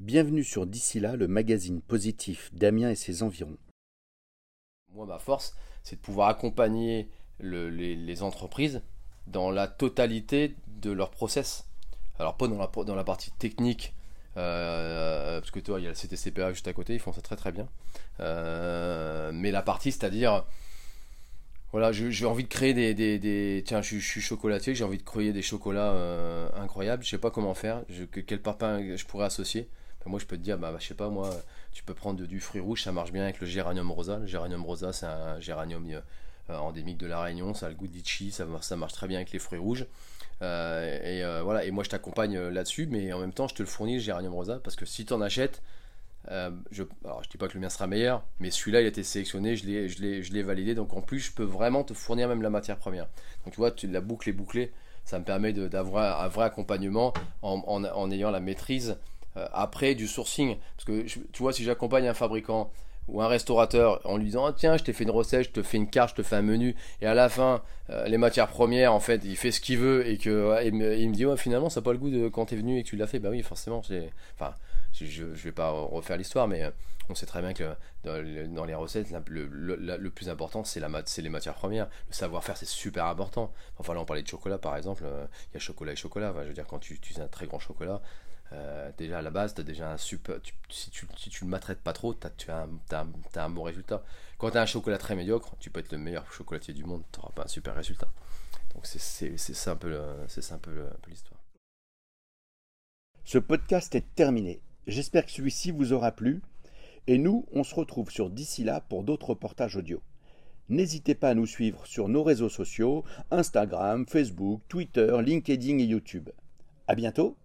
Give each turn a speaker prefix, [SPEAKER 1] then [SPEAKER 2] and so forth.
[SPEAKER 1] Bienvenue sur D'ici là, le magazine positif d'Amiens et ses environs.
[SPEAKER 2] Moi, ma force, c'est de pouvoir accompagner les, entreprises dans la totalité de leur process. Alors, pas dans la, dans la partie technique, euh, parce que toi, il y a le CTCPA juste à côté, ils font ça très très bien. Euh, mais la partie, c'est-à-dire, voilà, j'ai envie de créer des, tiens, je, suis chocolatier, j'ai envie de créer des chocolats euh, incroyables. Je sais pas comment faire, quel parpaing je pourrais associer. Moi, je peux te dire, bah, je sais pas, moi, tu peux prendre du fruit rouge, ça marche bien avec le géranium rosa. Le géranium rosa, c'est un géranium endémique de la Réunion, ça a le goût de ça, marche très bien avec les fruits rouges. et voilà, et moi, je t'accompagne là-dessus, mais en même temps, je te le fournis le géranium rosa parce que si tu en achètes, euh, je, alors, je dis pas que le mien sera meilleur, mais celui-là il a été sélectionné, je l'ai, je, l'ai validé, donc en plus je peux vraiment te fournir même la matière première. Donc tu vois, tu, la boucle est bouclée, ça me permet d'avoir un vrai accompagnement en, ayant la maîtrise euh, après du sourcing. Parce que tu vois, si j'accompagne un fabricant ou un restaurateur en lui disant ah, tiens je t'ai fait une recette, je te fais une carte, je te fais un menu et à la fin euh, les matières premières en fait il fait ce qu'il veut et que il, me, dit ouais, finalement ça n'a pas le goût de quand tu es venu et que tu l'as fait bah oui forcément c'est enfin je ne vais pas refaire l'histoire, mais euh, on sait très bien que dans, les recettes, le, plus important, c'est les matières premières. Le savoir-faire, c'est super important. Enfin, là, on parlait de chocolat, par exemple. Euh, il y a chocolat et chocolat. je veux dire, quand tu utilises un très grand chocolat, euh, déjà à la base, as déjà un super. si, tu, si tu le maltraites pas trop, tu as, as, un bon résultat. Quand tu as un chocolat très médiocre, tu peux être le meilleur chocolatier du monde, tu n'auras pas un super résultat. Donc, c'est ça un peu l'histoire.
[SPEAKER 1] Ce podcast est terminé. J'espère que celui-ci vous aura plu. Et nous, on se retrouve sur d'ici là pour d'autres reportages audio. N'hésitez pas à nous suivre sur nos réseaux sociaux, Instagram, Facebook, Twitter, LinkedIn et YouTube. À bientôt